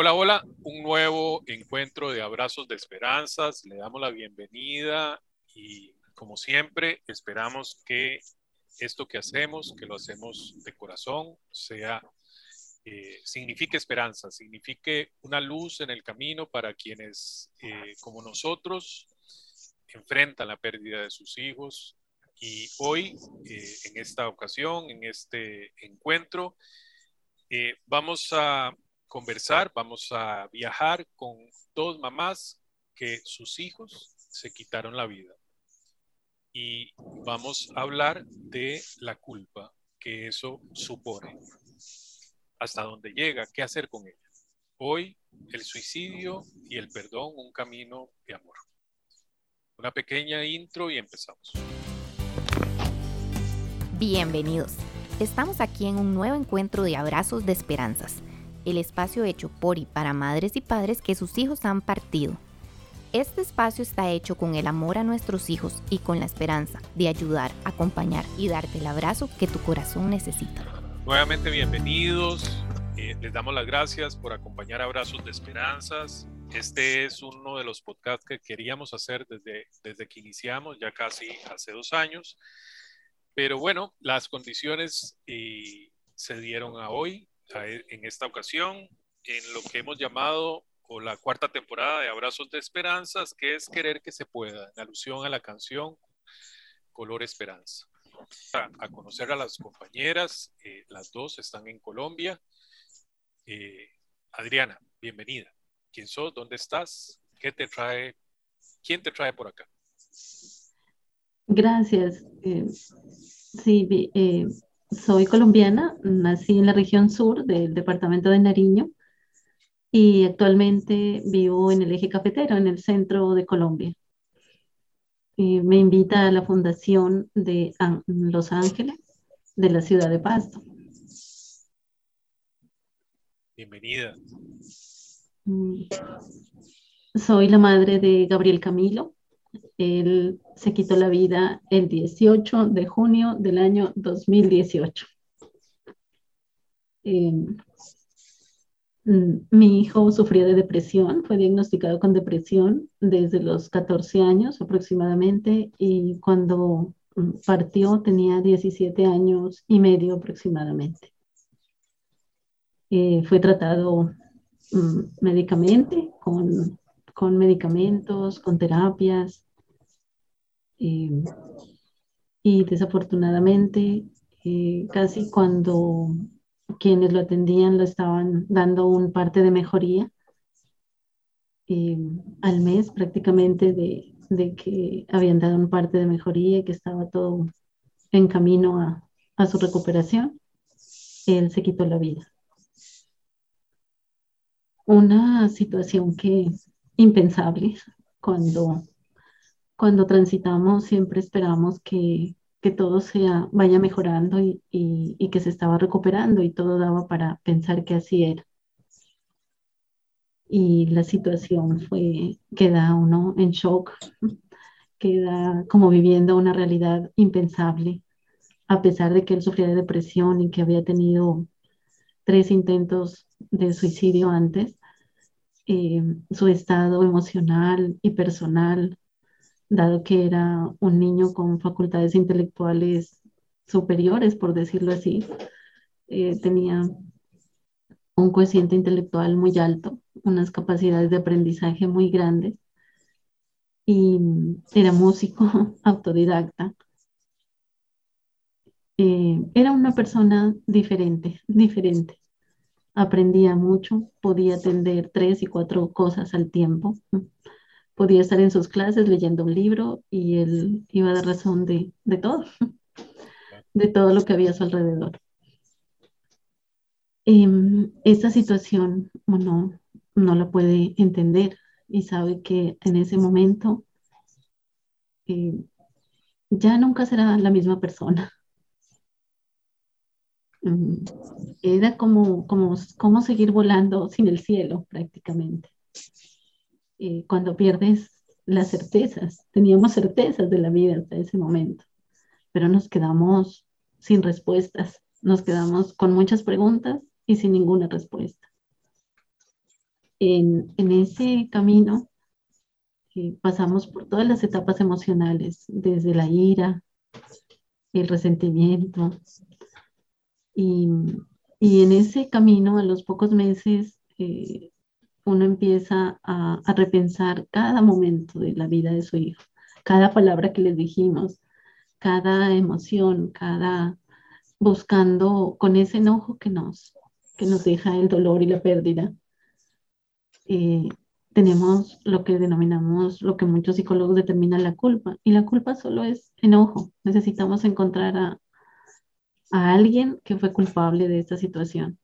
Hola, hola, un nuevo encuentro de abrazos de esperanzas. Le damos la bienvenida y como siempre esperamos que esto que hacemos, que lo hacemos de corazón, sea, eh, signifique esperanza, signifique una luz en el camino para quienes eh, como nosotros enfrentan la pérdida de sus hijos. Y hoy, eh, en esta ocasión, en este encuentro, vamos a conversar, vamos a viajar con dos mamás que sus hijos se quitaron la vida. Y vamos a hablar de la culpa que eso supone. Hasta dónde llega, qué hacer con ella. Hoy, el suicidio y el perdón, un camino de amor. Una pequeña intro y empezamos. Bienvenidos. Estamos aquí en un nuevo encuentro de abrazos de esperanzas el espacio hecho por y para madres y padres que sus hijos han partido. Este espacio está hecho con el amor a nuestros hijos y con la esperanza de ayudar, acompañar y darte el abrazo que tu corazón necesita. Nuevamente bienvenidos, eh, les damos las gracias por acompañar Abrazos de Esperanzas. Este es uno de los podcasts que queríamos hacer desde, desde que iniciamos, ya casi hace dos años. Pero bueno, las condiciones eh, se dieron a hoy, en esta ocasión en lo que hemos llamado o la cuarta temporada de Abrazos de Esperanzas, que es querer que se pueda, en alusión a la canción Color Esperanza. A, conocer a las compañeras, eh, las dos están en Colombia. Eh, Adriana, bienvenida. ¿Quién sos? ¿Dónde estás? ¿Qué te trae? ¿Quién te trae por acá? Gracias. Eh, sí, soy colombiana, nací en la región sur del departamento de Nariño y actualmente vivo en el eje cafetero, en el centro de Colombia. me invita a la fundación de Los Ángeles de la ciudad de Pasto. Bienvenida. Mm. Soy la madre de Gabriel Camilo, él se quitó la vida el 18 de junio del año 2018. Em, mm, mi hijo sufría de depresión, fue diagnosticado con depresión desde los 14 años aproximadamente y cuando mm, partió tenía 17 años y medio aproximadamente. Eh, fue tratado mm, médicamente con, con medicamentos, con terapias, eh, y desafortunadamente, eh, casi cuando quienes lo atendían lo estaban dando un parte de mejoría, eh, al mes prácticamente de, de, que habían dado un parte de mejoría y que estaba todo en camino a, a su recuperación, él se quitó la vida. Una situación que impensable cuando cuando transitamos siempre esperamos que, que todo sea, vaya mejorando y, y, que se estaba recuperando y todo daba para pensar que así era. Y la situación fue, queda uno en shock, queda como viviendo una realidad impensable, a pesar de que él sufría de depresión y que había tenido tres intentos de suicidio antes, eh, su estado emocional y personal dado que era un niño con facultades intelectuales superiores, por decirlo así, eh, tenía un cociente intelectual muy alto, unas capacidades de aprendizaje muy grandes y era músico autodidacta. Eh, era una persona diferente, diferente. Aprendía mucho, podía atender tres y cuatro cosas al tiempo podía estar en sus clases leyendo un libro y él iba a dar razón de, todo, de todo lo que había a su alrededor. Em, esta situación uno no la puede entender y sabe que en ese momento eh, ya nunca será la misma persona. Em, era como, como, como seguir volando sin el cielo prácticamente. Eh, cuando pierdes las certezas. Teníamos certezas de la vida hasta ese momento, pero nos quedamos sin respuestas, nos quedamos con muchas preguntas y sin ninguna respuesta. En, en ese camino eh, pasamos por todas las etapas emocionales, desde la ira, el resentimiento. Y, y en ese camino, a los pocos meses, eh, uno empieza a, a, repensar cada momento de la vida de su hijo, cada palabra que les dijimos, cada emoción, cada buscando con ese enojo que nos, que nos deja el dolor y la pérdida. Eh, tenemos lo que denominamos, lo que muchos psicólogos determinan la culpa, y la culpa solo es enojo. Necesitamos encontrar a, a alguien que fue culpable de esta situación.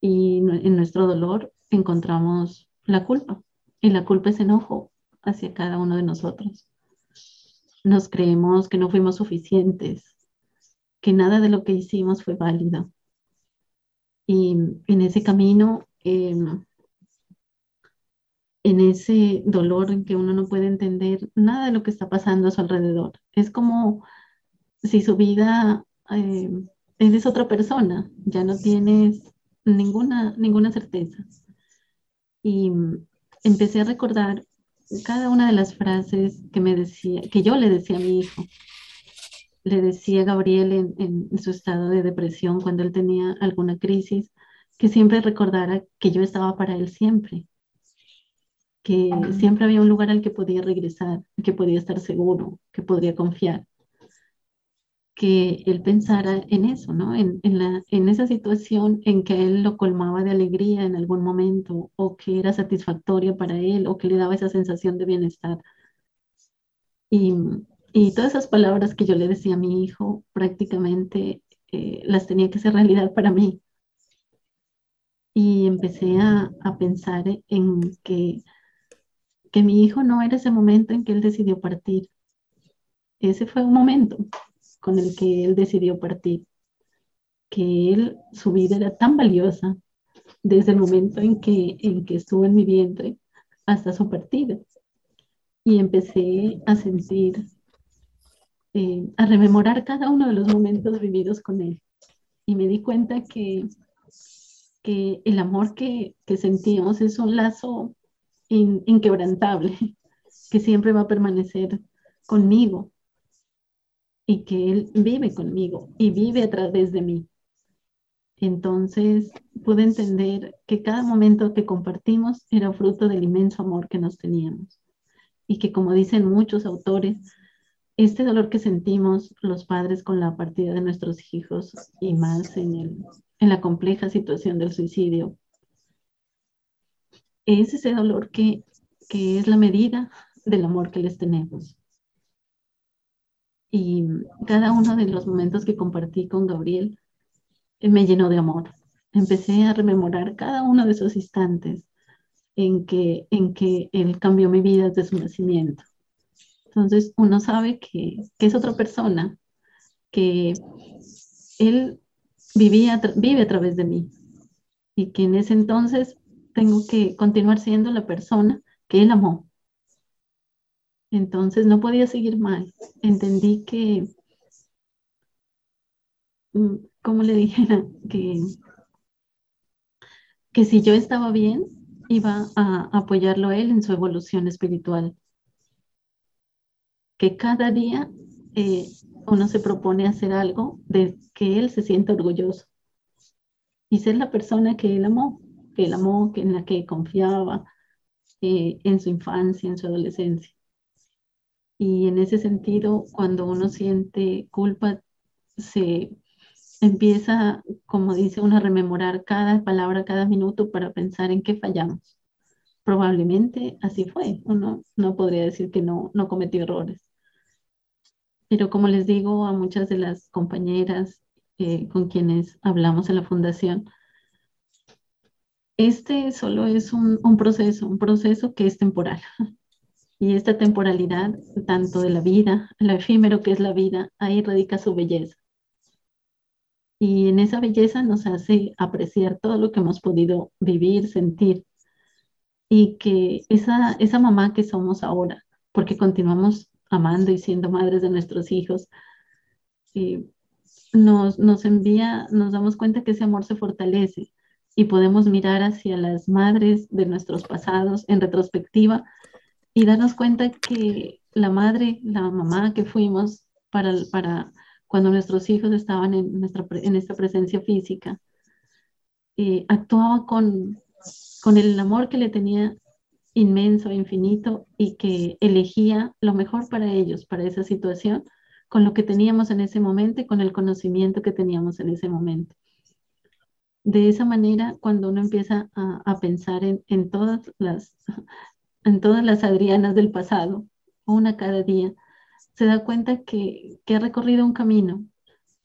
Y en nuestro dolor encontramos la culpa, y la culpa es enojo hacia cada uno de nosotros. Nos creemos que no fuimos suficientes, que nada de lo que hicimos fue válido. Y en ese camino, eh, en ese dolor en que uno no puede entender nada de lo que está pasando a su alrededor. Es como si su vida eh, eres otra persona, ya no tienes ninguna, ninguna certeza. Y empecé a recordar cada una de las frases que me decía, que yo le decía a mi hijo. Le decía a Gabriel en, su estado de depresión cuando él tenía alguna crisis, que siempre recordara que yo estaba para él siempre, que siempre había un lugar al que podía regresar, que podía estar seguro, que podría confiar. Que él pensara en eso, ¿no? En, en, la, en esa situación en que él lo colmaba de alegría en algún momento, o que era satisfactoria para él, o que le daba esa sensación de bienestar. Y, y todas esas palabras que yo le decía a mi hijo, prácticamente eh, las tenía que hacer realidad para mí. Y empecé a, a pensar en que que mi hijo no era ese momento en que él decidió partir. Ese fue un momento con el que él decidió partir, que él, su vida era tan valiosa desde el momento en que, en que estuvo en mi vientre hasta su partida. Y empecé a sentir, eh, a rememorar cada uno de los momentos vividos con él. Y me di cuenta que, que el amor que, que sentíamos es un lazo inquebrantable, que siempre va a permanecer conmigo y que Él vive conmigo y vive a través de mí. Entonces pude entender que cada momento que compartimos era fruto del inmenso amor que nos teníamos y que como dicen muchos autores, este dolor que sentimos los padres con la partida de nuestros hijos y más en, el, en la compleja situación del suicidio es ese dolor que, que es la medida del amor que les tenemos. Y cada uno de los momentos que compartí con Gabriel eh, me llenó de amor. Empecé a rememorar cada uno de esos instantes en que, en que él cambió mi vida desde su nacimiento. Entonces uno sabe que, que es otra persona, que él vivía, vive a través de mí y que en ese entonces tengo que continuar siendo la persona que él amó. Entonces no podía seguir mal. Entendí que, mm, como le dijera, que, que si yo estaba bien, iba a apoyarlo a él en su evolución espiritual. Que cada día eh, uno se propone hacer algo de que él se sienta orgulloso y ser la persona que él amó que él amó, en la que confiaba eh, en su infancia, en su adolescencia. Y en ese sentido, cuando uno siente culpa, se empieza, como dice uno, a rememorar cada palabra, cada minuto para pensar en qué fallamos. Probablemente así fue. Uno no podría decir que no, no cometió errores. Pero como les digo a muchas de las compañeras eh, con quienes hablamos en la fundación, este solo es un, proceso, un proceso que es temporal. Y esta temporalidad, tanto de la vida, lo efímero que es la vida, ahí radica su belleza. Y en esa belleza nos hace apreciar todo lo que hemos podido vivir, sentir. Y que esa, esa mamá que somos ahora, porque continuamos amando y siendo madres de nuestros hijos, eh, nos, nos envía, nos damos cuenta que ese amor se fortalece y podemos mirar hacia las madres de nuestros pasados en retrospectiva y darnos cuenta que la madre, la mamá que fuimos para, para cuando nuestros hijos estaban en, nuestra, en esta presencia física, eh, actuaba con, con el amor que le tenía inmenso, infinito, y que elegía lo mejor para ellos, para esa situación, con lo que teníamos en ese momento y con el conocimiento que teníamos en ese momento. De esa manera, cuando uno empieza a, pensar en, en, todas las, en todas las Adrianas del pasado, una cada día, se da cuenta que, que ha recorrido un camino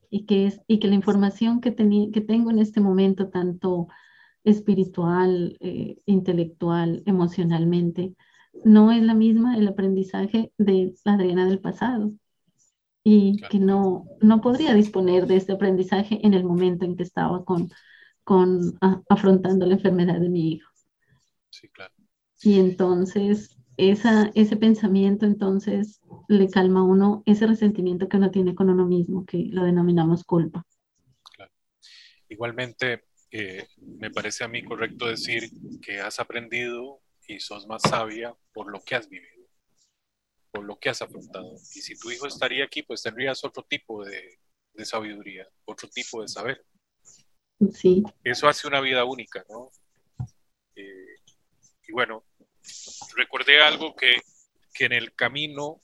y que, es, y que la información que, que tengo en este momento, tanto espiritual, eh, intelectual, emocionalmente, no es la misma el aprendizaje de la Adriana del pasado y que no, no podría disponer de este aprendizaje en el momento en que estaba con, con afrontando la enfermedad de mi hijo. Sí, claro. Y entonces esa, ese pensamiento entonces le calma a uno ese resentimiento que uno tiene con uno mismo, que lo denominamos culpa. Claro. Igualmente, eh, me parece a mí correcto decir que has aprendido y sos más sabia por lo que has vivido, por lo que has afrontado. Y si tu hijo estaría aquí, pues tendrías otro tipo de, de sabiduría, otro tipo de saber. Sí. Eso hace una vida única, ¿no? Eh, y bueno, recordé algo que, que en el camino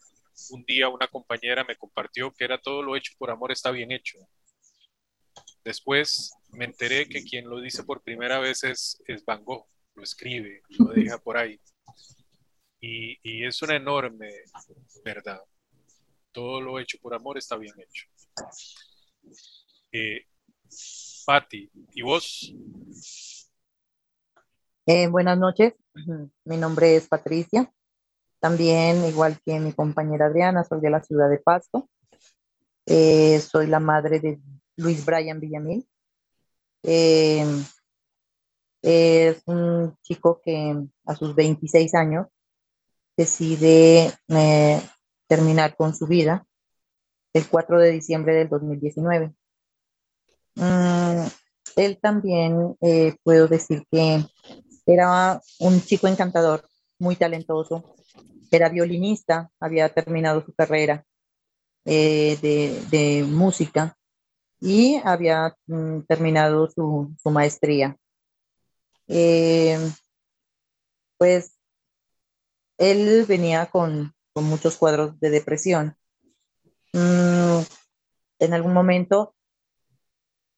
un día una compañera me compartió que era todo lo hecho por amor está bien hecho. Después me enteré que quien lo dice por primera vez es, es Van lo escribe, lo deja por ahí. Y, y, es una enorme verdad. Todo lo hecho por amor está bien hecho. Eh, Patti, ¿y vos? Eh, buenas noches, mi nombre es Patricia. También, igual que mi compañera Adriana, soy de la ciudad de Pasto. Eh, soy la madre de Luis Brian Villamil. Eh, es un chico que a sus 26 años decide eh, terminar con su vida el 4 de diciembre del 2019. Mm, él también puedo decir que era un chico encantador, muy talentoso, era violinista, había terminado su carrera de, de música y había mm, terminado su, maestría. Eh, pues él venía con, muchos cuadros de depresión. Mm, en algún momento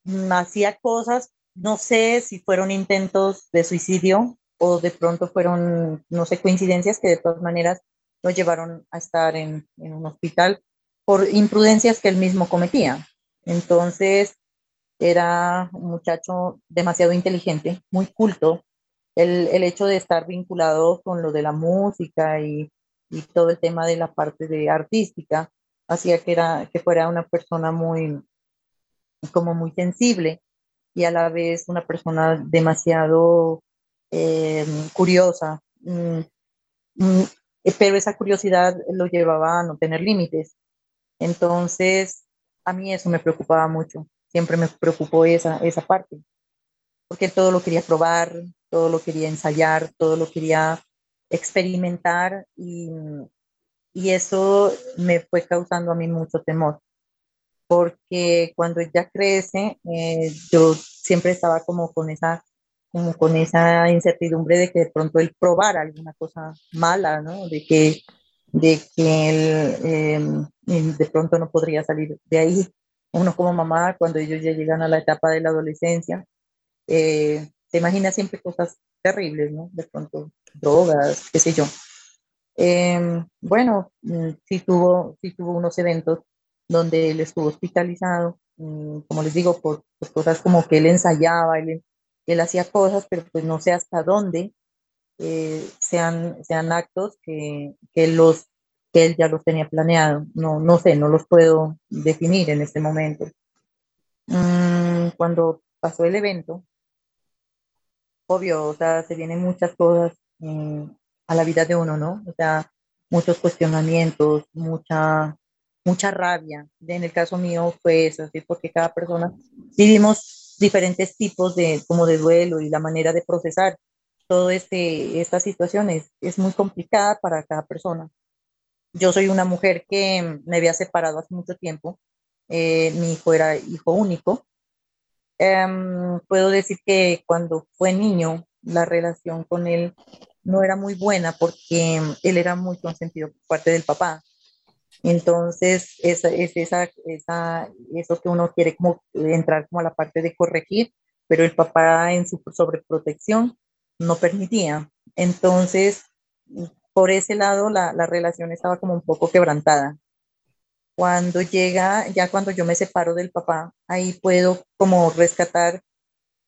mm, hacía cosas, no sé si fueron intentos de suicidio o de pronto fueron, no sé, coincidencias que de todas maneras lo llevaron a estar en, en un hospital por imprudencias que él mismo cometía. Entonces, era un muchacho demasiado inteligente, muy culto. El, el hecho de estar vinculado con lo de la música y, y, todo el tema de la parte de artística hacía que, era, que fuera una persona muy, como muy sensible y a la vez una persona demasiado eh, curiosa. Mm, mm, pero esa curiosidad lo llevaba a no tener límites. Entonces, a mí eso me preocupaba mucho, siempre me preocupó esa, esa parte, porque todo lo quería probar, todo lo quería ensayar, todo lo quería experimentar y, y eso me fue causando a mí mucho temor, porque cuando ella crece, eh, yo siempre estaba como con esa como con esa incertidumbre de que de pronto él probara alguna cosa mala, ¿no? De que de que él em, de pronto no podría salir de ahí. Uno como mamá, cuando ellos ya llegan a la etapa de la adolescencia, eh, se imagina siempre cosas terribles, ¿no? De pronto drogas, qué sé yo. Em, bueno, mm, sí tuvo, sí tuvo unos eventos donde él estuvo hospitalizado, mm, como les digo, por, cosas como que él ensayaba, él, hacía cosas, pero pues no sé hasta dónde eh, sean, sean actos que, que, los, que él ya los tenía planeado. No, no sé, no los puedo definir en este momento. Mm, cuando pasó el evento, obvio, o sea, se vienen muchas cosas mm, a la vida de uno, ¿no? O sea, muchos cuestionamientos, mucha, mucha rabia. En el caso mío fue eso, porque cada persona vivimos diferentes tipos de, como de duelo y la manera de procesar todo este, esta situación es, es muy complicada para cada persona. Yo soy una mujer que me había separado hace mucho tiempo. Eh, mi hijo era hijo único. Em, puedo decir que cuando fue niño, la relación con él no era muy buena porque él era muy consentido por parte del papá. Entonces, es, es esa, esa, eso que uno quiere como entrar como a la parte de corregir, pero el papá en su sobreprotección no permitía. Entonces, por ese lado, la, la relación estaba como un poco quebrantada. Cuando llega, ya cuando yo me separo del papá, ahí puedo como rescatar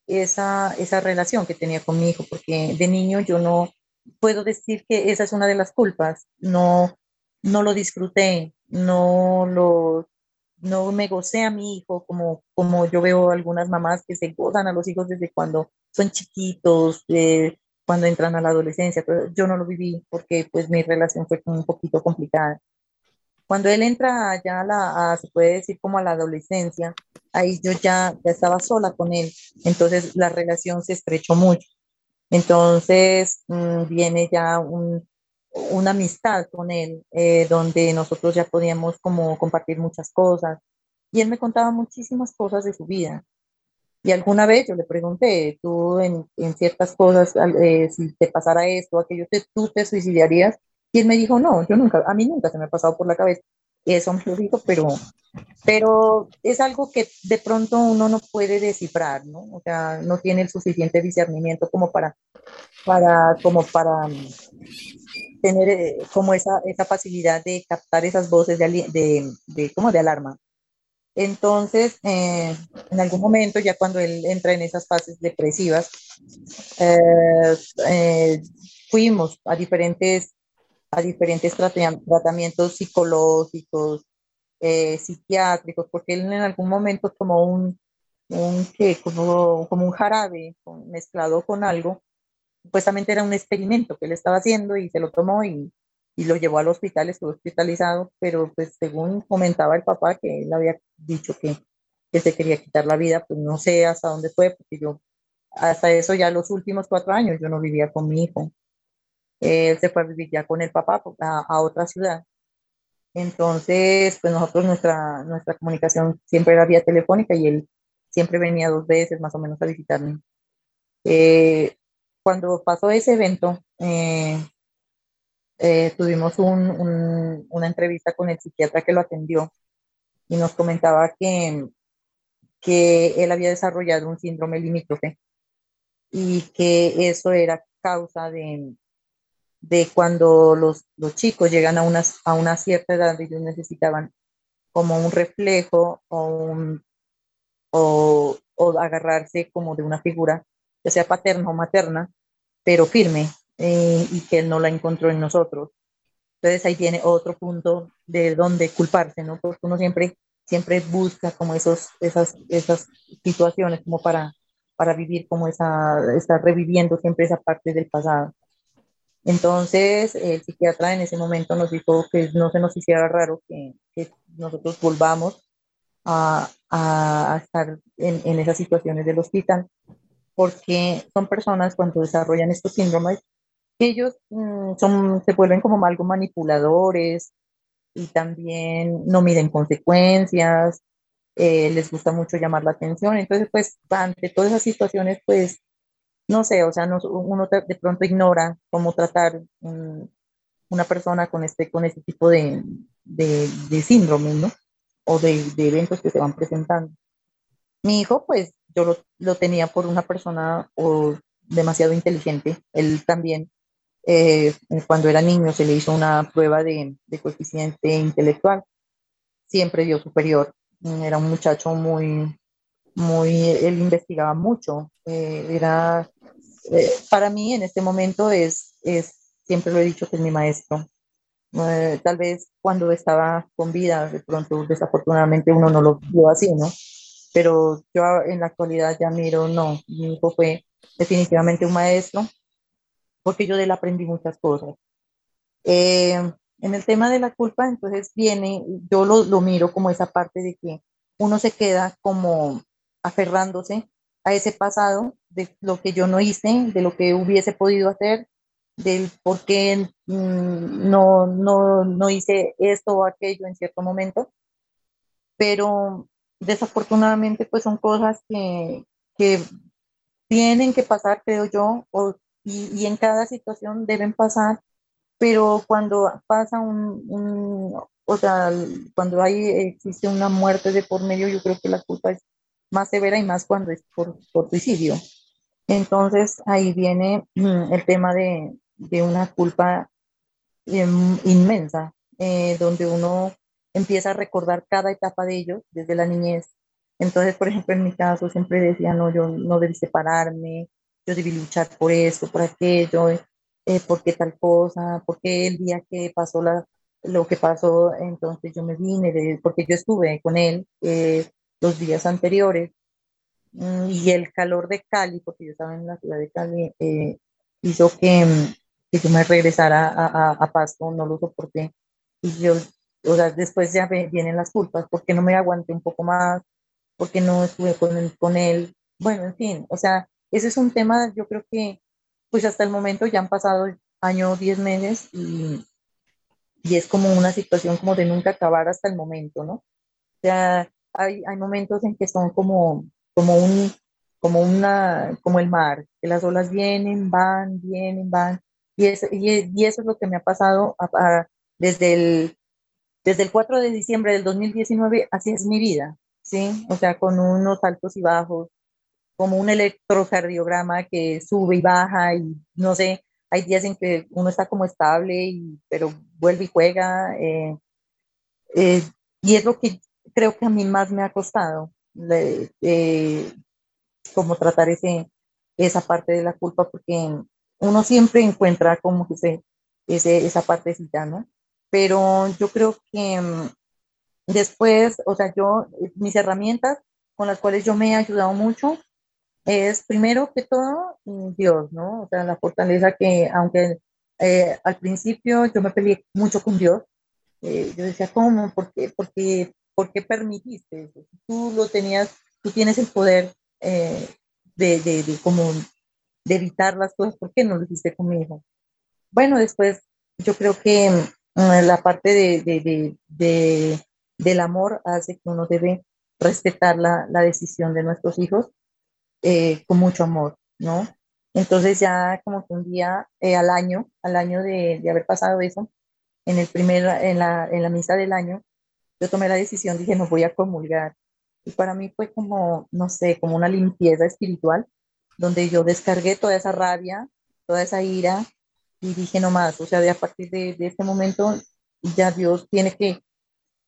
esa, esa relación que tenía con mi hijo, porque de niño yo no puedo decir que esa es una de las culpas. No, no lo disfruté, no lo no me gocé a mi hijo como, como yo veo algunas mamás que se gozan a los hijos desde cuando son chiquitos, eh, cuando entran a la adolescencia, yo no lo viví porque pues mi relación fue un poquito complicada. Cuando él entra ya a la, se puede decir como a la adolescencia, ahí yo ya, ya estaba sola con él, entonces la relación se estrechó mucho. Entonces mm, viene ya un, una amistad con él, eh, donde nosotros ya podíamos como compartir muchas cosas. Y él me contaba muchísimas cosas de su vida. Y alguna vez yo le pregunté, tú en, en ciertas cosas, eh, si te pasara esto, aquello, te, ¿tú te suicidarías? Y él me dijo, no, yo nunca, a mí nunca se me ha pasado por la cabeza. Eso me lo dijo, pero, pero es algo que de pronto uno no puede descifrar, ¿no? O sea, no tiene el suficiente discernimiento como para, para, como para tener eh, como esa, esa facilidad de captar esas voces de, de, de como de alarma. Entonces, eh, en algún momento, ya cuando él entra en esas fases depresivas, eh, fuimos a diferentes, a diferentes tratamientos psicológicos, psiquiátricos, porque él en algún momento tomó un, un como, como un jarabe mezclado con algo supuestamente era un experimento que él estaba haciendo y se lo tomó y, y lo llevó al hospital, estuvo hospitalizado, pero pues según comentaba el papá que él había dicho que, que se quería quitar la vida, pues no sé hasta dónde fue, porque yo hasta eso ya los últimos cuatro años yo no vivía con mi hijo. Él se fue a vivir ya con el papá pues, a, a otra ciudad. Entonces, pues nosotros nuestra, nuestra comunicación siempre era vía telefónica y él siempre venía dos veces más o menos a visitarme. Eh, cuando pasó ese evento, eh, eh, tuvimos una entrevista con el psiquiatra que lo atendió y nos comentaba que, que él había desarrollado un síndrome limítrofe y que eso era causa de, de cuando los, los chicos llegan a una, a una cierta edad y ellos necesitaban como un reflejo o, o agarrarse como de una figura ya sea paterna o materna, pero firme, eh, y que él no la encontró en nosotros. Entonces ahí tiene otro punto de dónde culparse, ¿no? Porque uno siempre, siempre busca como esos, esas, esas situaciones como para, para vivir como esa, estar reviviendo siempre esa parte del pasado. Entonces, el psiquiatra en ese momento nos dijo que no se nos hiciera raro que, que nosotros volvamos a, a, estar en, en, esas situaciones del hospital, porque son personas cuando desarrollan estos síndromes, ellos mm, son, se vuelven como algo manipuladores y también no miden consecuencias, eh, les gusta mucho llamar la atención. Entonces, pues, ante todas esas situaciones, pues, no sé, o sea, no, uno de pronto ignora cómo tratar una persona con este, con este tipo de, de, de síndrome, ¿no? O de, de eventos que se van presentando. Mi hijo, pues, yo lo, lo tenía por una persona o demasiado inteligente. Él también, eh, cuando era niño, se le hizo una prueba de, de, coeficiente intelectual. Siempre dio superior. Era un muchacho muy, muy, él investigaba mucho. Eh, era, eh, para mí en este momento es, es, siempre lo he dicho que es mi maestro. Tal vez cuando estaba con vida, de pronto desafortunadamente uno no lo vio así, ¿no? Pero yo en la actualidad ya miro, no, mi hijo fue definitivamente un maestro, porque yo de él aprendí muchas cosas. Eh, en el tema de la culpa, entonces viene, yo lo, lo, miro como esa parte de que uno se queda como aferrándose a ese pasado de lo que yo no hice, de lo que hubiese podido hacer, del por qué mm, no, no, no hice esto o aquello en cierto momento. Pero desafortunadamente pues son cosas que, que tienen que pasar, creo yo, o, y, y, en cada situación deben pasar, pero cuando pasa un, un, o sea, cuando hay, existe una muerte de por medio, yo creo que la culpa es más severa y más cuando es por, por suicidio. Entonces ahí viene mm, el tema de, de una culpa em, inmensa, eh, donde uno empieza a recordar cada etapa de ellos desde la niñez. Entonces, por ejemplo, en mi caso siempre decía, no, yo no debí separarme, yo debí luchar por esto, por aquello, eh, por qué tal cosa, porque el día que pasó la, lo que pasó, entonces yo me vine, de, porque yo estuve con él eh, los días anteriores mm, y el calor de Cali, porque yo estaba en la ciudad de Cali, eh, hizo que, que, yo me regresara a, a, a, Pasto, no lo soporté. Y yo, o sea, después ya vienen las culpas, porque no me aguanté un poco más, porque no estuve con él, con él. Bueno, en fin, o sea, ese es un tema, yo creo que, pues hasta el momento ya han pasado año, diez meses y y es como una situación como de nunca acabar hasta el momento, ¿no? O sea, hay, hay momentos en que son como, como un, como una, como el mar, que las olas vienen, van, vienen, van, y, es, y, eso es lo que me ha pasado desde, el, desde el 4 de diciembre del 2019, así es mi vida, ¿sí? O sea, con unos altos y bajos, como un electrocardiograma que sube y baja y no sé, hay días en que uno está como estable, y, pero vuelve y juega. Eh, eh, y es lo que creo que a mí más me ha costado, eh, como tratar ese, esa parte de la culpa, porque uno siempre encuentra como que se, ese, esa partecita, ¿no? Pero yo creo que mm, después, o sea, yo, mis herramientas con las cuales yo me he ayudado mucho es primero que todo Dios, ¿no? O sea, la fortaleza que, aunque eh, al principio yo me peleé mucho con Dios, eh, yo decía, ¿cómo? ¿Por qué? ¿Por qué, ¿Por qué permitiste eso? Tú lo tenías, tú tienes el poder eh, de, de, de, como de evitar las cosas, ¿por qué no lo hiciste conmigo? Bueno, después yo creo que mm, la parte de, de, del amor hace que uno debe respetar la, la decisión de nuestros hijos eh, con mucho amor, ¿no? Entonces ya como que un día eh, al año, al año de, de, haber pasado eso, en, el primer, en, la, en la misa del año, yo tomé la decisión, dije, no voy a comulgar. Y para mí fue como, no sé, como una limpieza espiritual, donde yo descargué toda esa rabia, toda esa ira, y dije, no más, o sea, de a partir de, de este momento, ya Dios tiene que,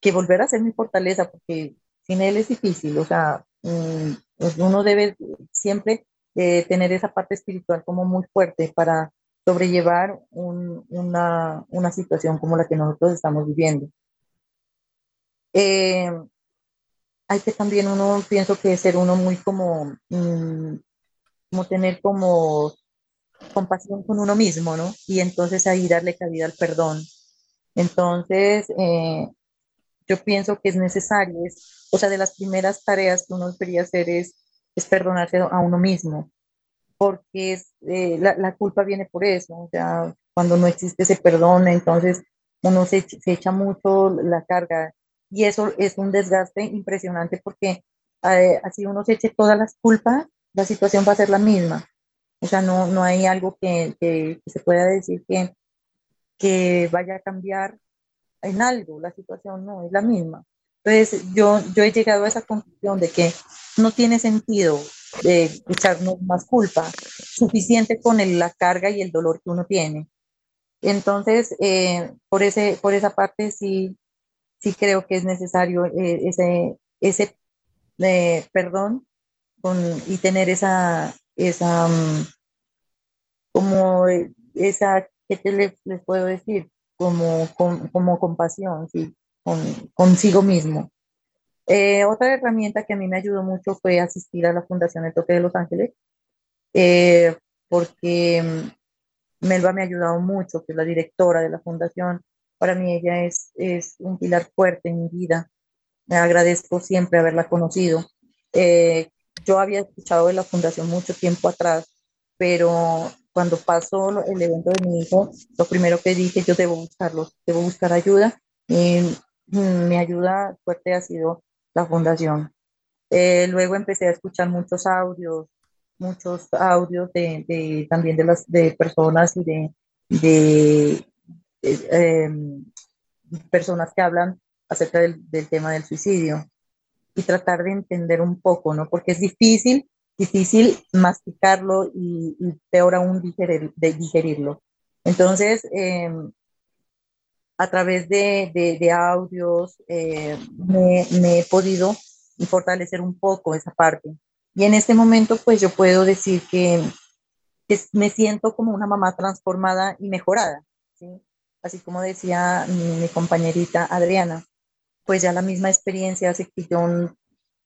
que volver a ser mi fortaleza, porque sin Él es difícil, o sea, pues uno debe siempre eh, tener esa parte espiritual como muy fuerte para sobrellevar un, una, una, situación como la que nosotros estamos viviendo. Eh, hay que también uno, pienso que ser uno muy como, mm, como tener como compasión con uno mismo, ¿no? Y entonces ahí darle cabida al perdón. Entonces, eh, yo pienso que es necesario, es, o sea, de las primeras tareas que uno debería hacer es, es perdonarse a uno mismo, porque es, eh, la, la, culpa viene por eso, o sea, cuando no existe ese perdón, entonces uno se, se, echa mucho la carga y eso es un desgaste impresionante porque eh, así uno se eche todas las culpas, la situación va a ser la misma. O sea, no, no hay algo que, que, se pueda decir que, que vaya a cambiar en algo, la situación no es la misma. Entonces, yo, yo he llegado a esa conclusión de que no tiene sentido de echarnos más culpa, suficiente con el, la carga y el dolor que uno tiene. Entonces, eh, por, ese, por esa parte sí, sí creo que es necesario eh, ese, ese eh, perdón y tener esa, esa, um, como esa, ¿qué te les, les puedo decir? como, como compasión, ¿sí? Con, consigo mismo. Eh, otra herramienta que a mí me ayudó mucho fue asistir a la Fundación El Toque de Los Ángeles, eh, porque mm, Melba me ha ayudado mucho, que es la directora de la fundación. Para mí ella es, es un pilar fuerte en mi vida. Me agradezco siempre haberla conocido. Eh, yo había escuchado de la fundación mucho tiempo atrás, pero cuando pasó el evento de mi hijo, lo primero que dije, yo debo buscarlo, debo buscar ayuda. Y mm, mi ayuda fuerte ha sido la fundación. Eh, luego empecé a escuchar muchos audios, muchos audios de, también de las de personas y de, de, em, personas que hablan acerca del, tema del suicidio y tratar de entender un poco, ¿no? Porque es difícil, difícil masticarlo y, peor aún digerir, de digerirlo. Entonces, em, a través de, audios eh, me, me, he podido fortalecer un poco esa parte. Y en este momento, pues yo puedo decir que, me siento como una mamá transformada y mejorada, ¿sí? Así como decía mi, compañerita Adriana, pues ya la misma experiencia hace que yo,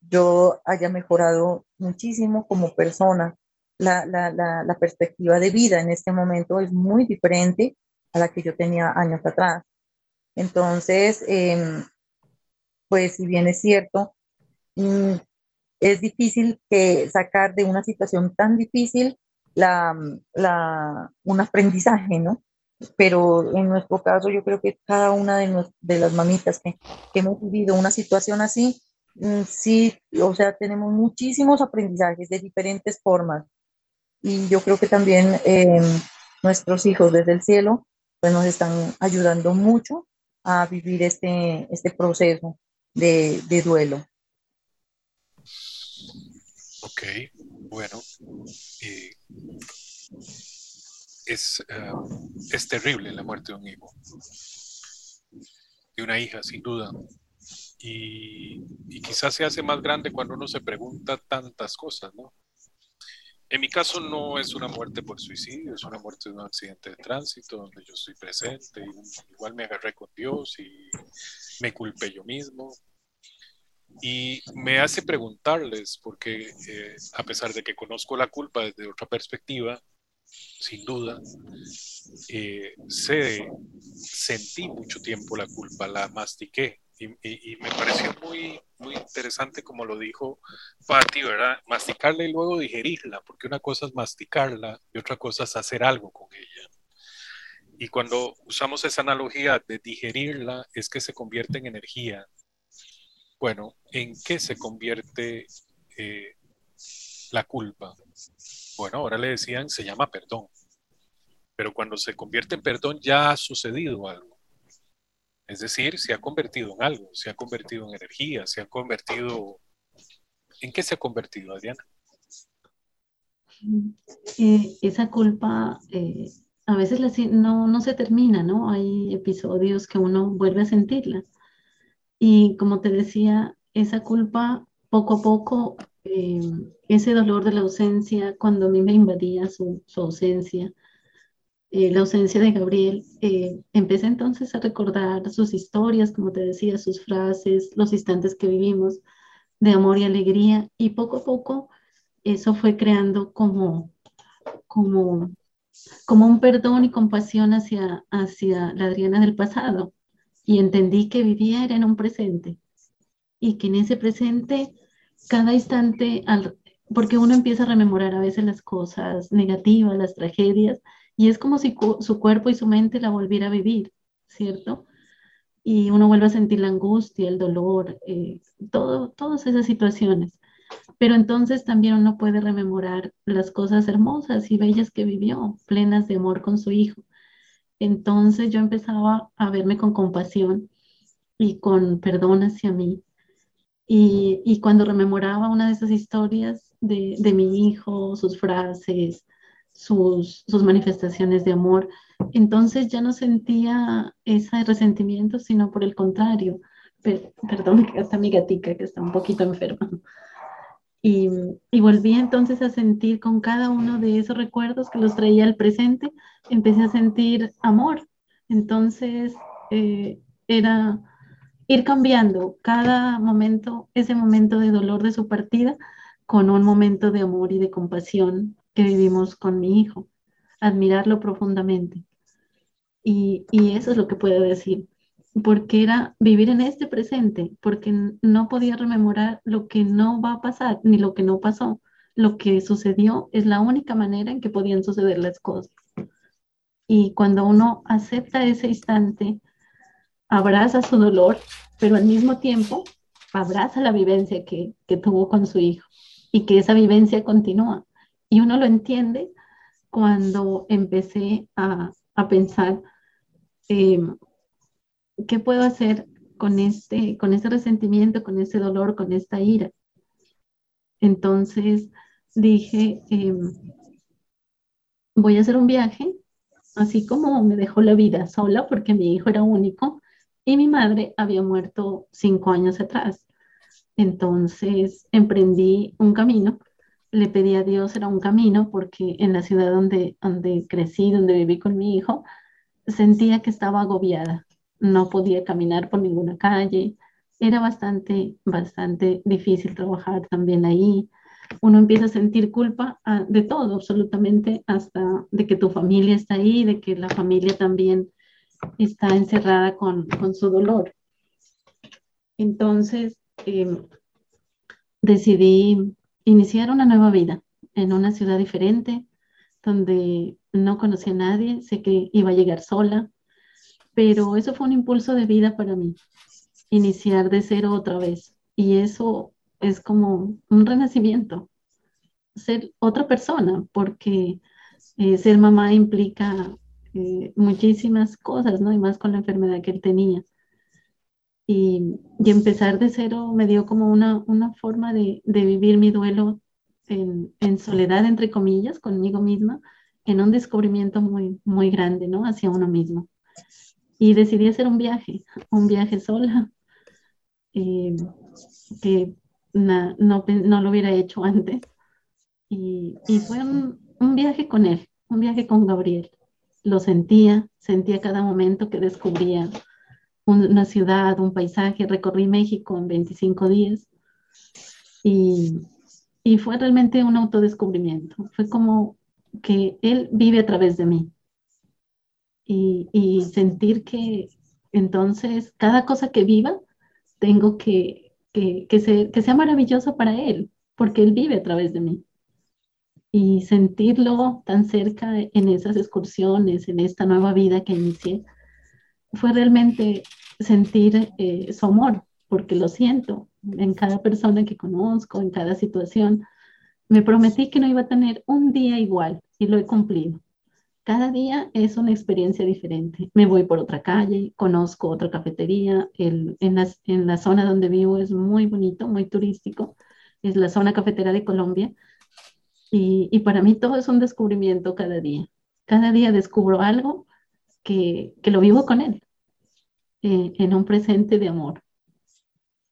yo haya mejorado muchísimo como persona. La, la, la, perspectiva de vida en este momento es muy diferente a la que yo tenía años atrás. Entonces, em, pues si bien es cierto, mm, es difícil que sacar de una situación tan difícil la, la, un aprendizaje, ¿no? Pero en nuestro caso yo creo que cada una de, de las mamitas que, que, hemos vivido una situación así, sí, o sea, tenemos muchísimos aprendizajes de diferentes formas. Y yo creo que también em, nuestros hijos desde el cielo pues nos están ayudando mucho a vivir este, este proceso de, duelo. Ok, bueno. Es, eh, es terrible la muerte de un hijo, de una hija, sin duda. Y, y, quizás se hace más grande cuando uno se pregunta tantas cosas, ¿no? En mi caso no es una muerte por suicidio, es una muerte de un accidente de tránsito donde yo estoy presente, y igual me agarré con Dios y me culpé yo mismo, y me hace preguntarles, porque eh, a pesar de que conozco la culpa desde otra perspectiva, sin duda, eh, sé, sentí mucho tiempo la culpa, la mastiqué. Y, me pareció muy, muy interesante como lo dijo Patti, ¿verdad? Masticarla y luego digerirla, porque una cosa es masticarla y otra cosa es hacer algo con ella. Y cuando usamos esa analogía de digerirla, es que se convierte en energía bueno, ¿en qué se convierte eh, la culpa? Bueno, ahora le decían, se llama perdón. Pero cuando se convierte en perdón ya ha sucedido algo. Es decir, se ha convertido en algo, se ha convertido en energía, se ha convertido... ¿En qué se ha convertido, Adriana? Eh, esa culpa eh, a veces no, no se termina, ¿no? Hay episodios que uno vuelve a sentirla. Y como te decía, esa culpa poco a poco, eh, ese dolor de la ausencia, cuando a mí me invadía su, ausencia, eh, la ausencia de Gabriel, eh, empecé entonces a recordar sus historias, como te decía, sus frases, los instantes que vivimos de amor y alegría, y poco a poco eso fue creando como, como, como un perdón y compasión hacia, hacia la Adriana del pasado y entendí que vivía era en un presente y que en ese presente cada instante, porque uno empieza a rememorar a veces las cosas negativas, las tragedias, y es como si su cuerpo y su mente la volviera a vivir, ¿cierto? Y uno vuelve a sentir la angustia, el dolor, eh, todo, todas esas situaciones. Pero entonces también uno puede rememorar las cosas hermosas y bellas que vivió, plenas de amor con su hijo. Entonces yo empezaba a verme con compasión y con perdón hacia mí. Y, cuando rememoraba una de esas historias de, mi hijo, sus frases, sus, manifestaciones de amor, entonces ya no sentía ese resentimiento, sino por el contrario. perdón, que hasta mi gatica que está un poquito enferma. Y, volví entonces a sentir con cada uno de esos recuerdos que los traía al presente, empecé a sentir amor. Entonces eh, era ir cambiando cada momento, ese momento de dolor de su partida, con un momento de amor y de compasión vivimos con mi hijo, admirarlo profundamente. Y, y eso es lo que puedo decir. porque era vivir en este presente, porque no podía rememorar lo que no va a pasar ni lo que no pasó. Lo que sucedió es la única manera en que podían suceder las cosas. Y cuando uno acepta ese instante, abraza su dolor, pero al mismo tiempo abraza la vivencia que, que tuvo con su hijo y que esa vivencia continúa. Y uno lo entiende cuando empecé a, a pensar, eh, ¿qué puedo hacer con este, con ese resentimiento, con ese dolor, con esta ira? Entonces dije, em, voy a hacer un viaje, así como me dejó la vida sola porque mi hijo era único y mi madre había muerto cinco años atrás. Entonces emprendí un camino, le pedí a Dios, era un camino, porque en la ciudad donde, donde crecí, donde viví con mi hijo, sentía que estaba agobiada, no podía caminar por ninguna calle, era bastante, bastante difícil trabajar también ahí. Uno empieza a sentir culpa ah, de todo, absolutamente, hasta de que tu familia está ahí, de que la familia también está encerrada con, con su dolor. Entonces, em, decidí iniciar una nueva vida en una ciudad diferente, donde no conocía a nadie, sé que iba a llegar sola, pero eso fue un impulso de vida para mí, iniciar de cero otra vez. Y eso es como un renacimiento, ser otra persona, porque eh, ser mamá implica eh, muchísimas cosas, ¿no? Y más con la enfermedad que él tenía. Y, empezar de cero me dio como una, una forma de, de vivir mi duelo en, soledad, entre comillas, conmigo misma, en un descubrimiento muy, muy grande, ¿no? Hacia uno mismo. Y decidí hacer un viaje, un viaje sola, eh, que no, no, lo hubiera hecho antes. Y, y fue un, un, viaje con él, un viaje con Gabriel. Lo sentía, sentía cada momento que descubría una ciudad, un paisaje. Recorrí México en 25 días y, y fue realmente un autodescubrimiento. Fue como que él vive a través de mí y, y sentir que entonces cada cosa que viva tengo que, que, que, que sea maravilloso para él, porque él vive a través de mí. Y sentirlo tan cerca en esas excursiones, en esta nueva vida que inicié, fue realmente sentir eh, su amor, porque lo siento en cada persona que conozco, en cada situación. Me prometí que no iba a tener un día igual y lo he cumplido. Cada día es una experiencia diferente. Me voy por otra calle, conozco otra cafetería. El, en, en la zona donde vivo es muy bonito, muy turístico. Es la zona cafetera de Colombia. Y, y para mí todo es un descubrimiento cada día. Cada día descubro algo que, que lo vivo con él eh, en un presente de amor.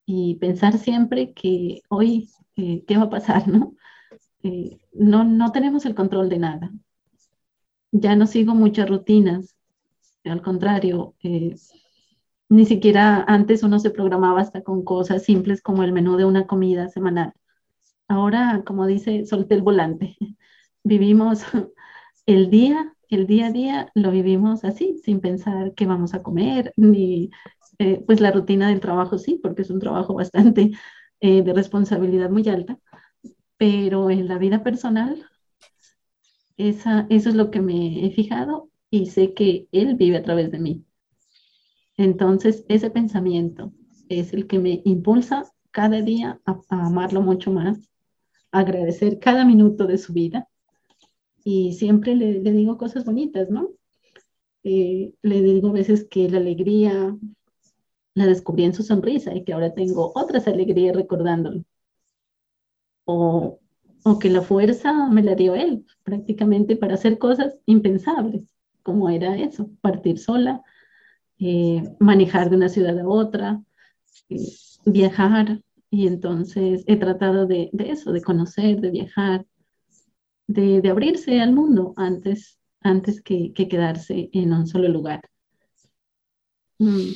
Y pensar siempre que hoy, eh, ¿qué va a pasar? ¿no? Eh, no, no tenemos el control de nada. Ya no sigo muchas rutinas. Al contrario, ni siquiera antes uno se programaba hasta con cosas simples como el menú de una comida semanal. Ahora, como dice, solté el volante. Vivimos el día el día a día lo vivimos así, sin pensar qué vamos a comer, ni eh, pues la rutina del trabajo sí, porque es un trabajo bastante eh, de responsabilidad muy alta, pero en la vida personal, esa, eso es lo que me he fijado y sé que él vive a través de mí. Entonces, ese pensamiento es el que me impulsa cada día a, amarlo mucho más, agradecer cada minuto de su vida y siempre le, digo cosas bonitas, ¿no? Eh, le digo a veces que la alegría la descubrí en su sonrisa y que ahora tengo otras alegrías recordándolo. O, o que la fuerza me la dio él prácticamente para hacer cosas impensables, como era eso, partir sola, eh, manejar de una ciudad a otra, eh, viajar. Y entonces he tratado de, eso, de conocer, de viajar, de, abrirse al mundo antes, antes que, quedarse en un solo lugar. Mm.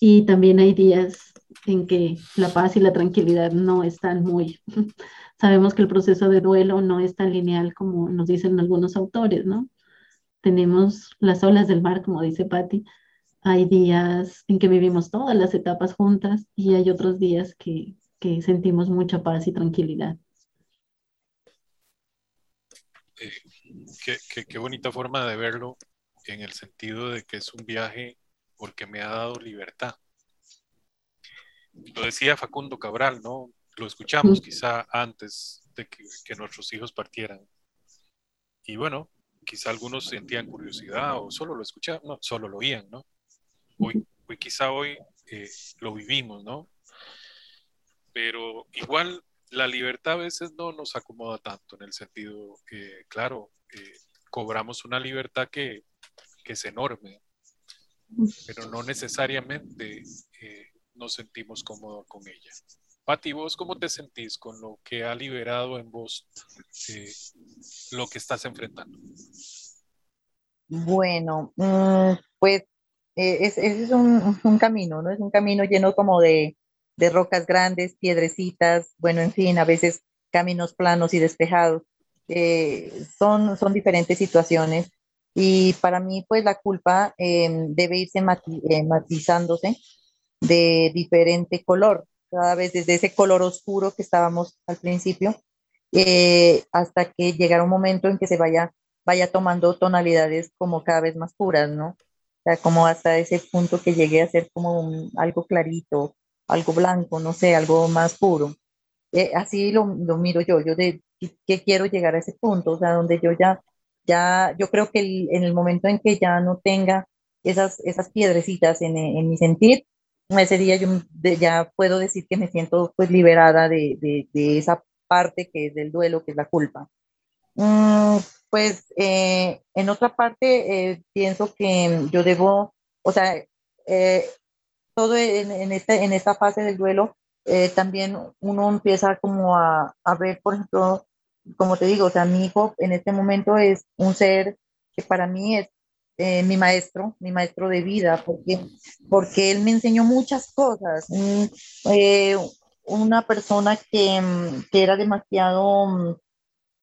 Y también hay días en que la paz y la tranquilidad no están muy... Sabemos que el proceso de duelo no es tan lineal como nos dicen algunos autores, ¿no? Tenemos las olas del mar, como dice Patti, hay días en que vivimos todas las etapas juntas y hay otros días que, que sentimos mucha paz y tranquilidad. Eh, qué, qué, bonita forma de verlo en el sentido de que es un viaje porque me ha dado libertad. Lo decía Facundo Cabral, ¿no? Lo escuchamos quizá antes de que, nuestros hijos partieran. Y bueno, quizá algunos sentían curiosidad o solo lo escuchaban, no, solo lo oían, ¿no? Hoy, hoy quizá hoy eh, lo vivimos, ¿no? Pero igual la libertad a veces no nos acomoda tanto en el sentido que, claro, eh, cobramos una libertad que, es enorme, pero no necesariamente eh, nos sentimos cómodos con ella. Pati, ¿vos cómo te sentís con lo que ha liberado en vos eh, lo que estás enfrentando? Bueno, mm, pues eh, es, es un, un, camino, ¿no? Es un camino lleno como de, de rocas grandes, piedrecitas, bueno, en fin, a veces caminos planos y despejados. Eh, son, son diferentes situaciones y para mí pues la culpa em, debe irse matizándose de diferente color, cada vez desde ese color oscuro que estábamos al principio, eh, hasta que llegara un momento en que se vaya, vaya tomando tonalidades como cada vez más puras, ¿no? O sea, como hasta ese punto que llegue a ser como algo clarito, algo blanco, no sé, algo más puro. Eh, así lo, lo, miro yo, yo de que quiero llegar a ese punto, o sea, donde yo ya, ya, yo creo que en el momento en que ya no tenga esas, esas piedrecitas en, en mi sentir, ese día yo ya puedo decir que me siento pues liberada de, de, de esa parte que es del duelo, que es la culpa. Mm, pues eh, en otra parte eh, pienso que yo debo, o sea, eh, todo en, en, esta, en esta fase del duelo, eh, también uno empieza como a, a, ver, por ejemplo, como te digo, o sea, mi hijo en este momento es un ser que para mí es eh, mi maestro, mi maestro de vida, porque, porque él me enseñó muchas cosas. Eh, una persona que, que, era demasiado,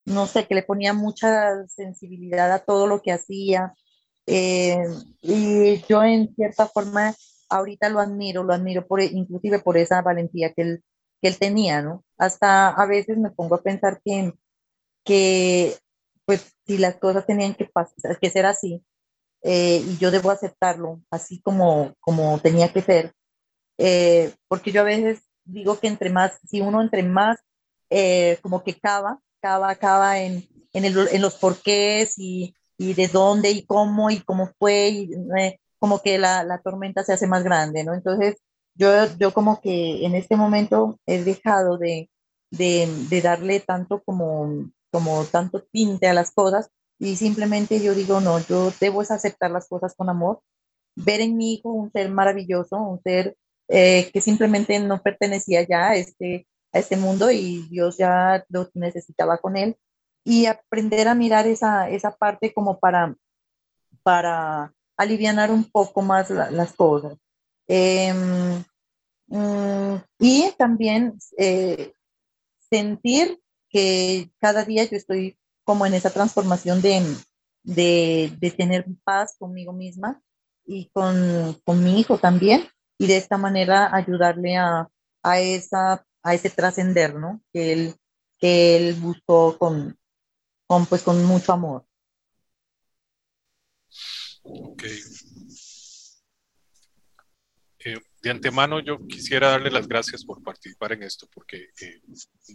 no sé, que le ponía mucha sensibilidad a todo lo que hacía. Eh, y yo en cierta forma ahorita lo admiro, lo admiro por, inclusive por esa valentía que él, que él tenía, ¿no? Hasta a veces me pongo a pensar que, que pues si las cosas tenían que, pasar, que ser así, eh, y yo debo aceptarlo así como, como tenía que ser. Eh, porque yo a veces digo que entre más, si uno entre más eh, como que cava, cava, cava en, en, el, en los porqués y, y, de dónde y cómo y cómo fue, como que la, la, tormenta se hace más grande, ¿no? Entonces, yo, yo como que en este momento he dejado de, de, de darle tanto como, como tanto tinte a las cosas y simplemente yo digo, no, yo debo aceptar las cosas con amor, ver en mi hijo un ser maravilloso, un ser eh, que simplemente no pertenecía ya a este, a este mundo y Dios ya lo necesitaba con él y aprender a mirar esa, esa parte como para, para aliviar un poco más la, las cosas. Eh, y también eh, sentir que cada día yo estoy como en esa transformación de, de, de tener paz conmigo misma y con, con, mi hijo también, y de esta manera ayudarle a, a, esa, a ese trascender, ¿no? Que él, que él buscó con, con, pues, con mucho amor. Ok. Eh, de antemano yo quisiera darle las gracias por participar en esto, porque eh,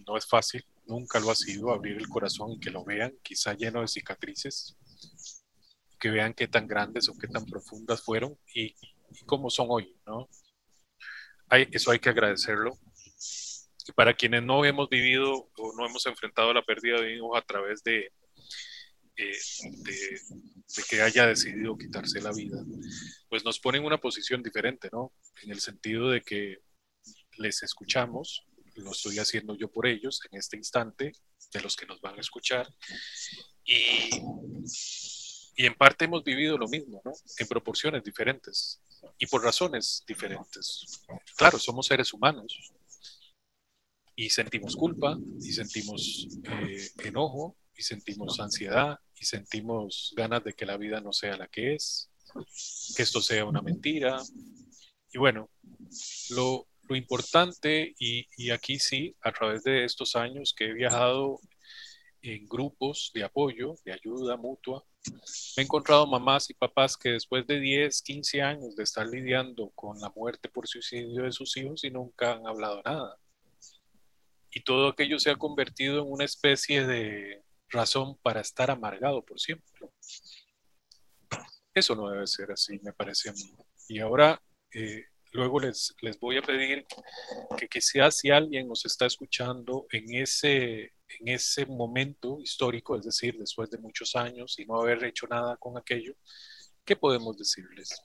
no es fácil, nunca lo ha sido, abrir el corazón y que lo vean, quizá lleno de cicatrices, que vean qué tan grandes o qué tan profundas fueron y, cómo son hoy, ¿no? Hay, eso hay que agradecerlo. Para quienes no hemos vivido o no hemos enfrentado la pérdida de un hijo a través de, de, de, que haya decidido quitarse la vida, pues nos pone en una posición diferente, ¿no? En el sentido de que les escuchamos, lo estoy haciendo yo por ellos en este instante, de los que nos van a escuchar, y, y en parte hemos vivido lo mismo, ¿no? En proporciones diferentes y por razones diferentes. Claro, somos seres humanos y sentimos culpa y sentimos eh, enojo y sentimos ansiedad y sentimos ganas de que la vida no sea la que es. que esto sea una mentira. Y bueno, lo, lo importante, y, y, aquí sí, a través de estos años que he viajado en grupos de apoyo, de ayuda mutua, he encontrado mamás y papás que después de 10, 15 años de estar lidiando con la muerte por suicidio de sus hijos y nunca han hablado nada. Y todo aquello se ha convertido en una especie de razón para estar amargado por siempre. Eso no debe ser así, me parece a mí. Y ahora, eh, luego les, les voy a pedir que quizás si alguien nos está escuchando en ese en ese momento histórico, es decir, después de muchos años y no haber hecho nada con aquello, ¿qué podemos decirles?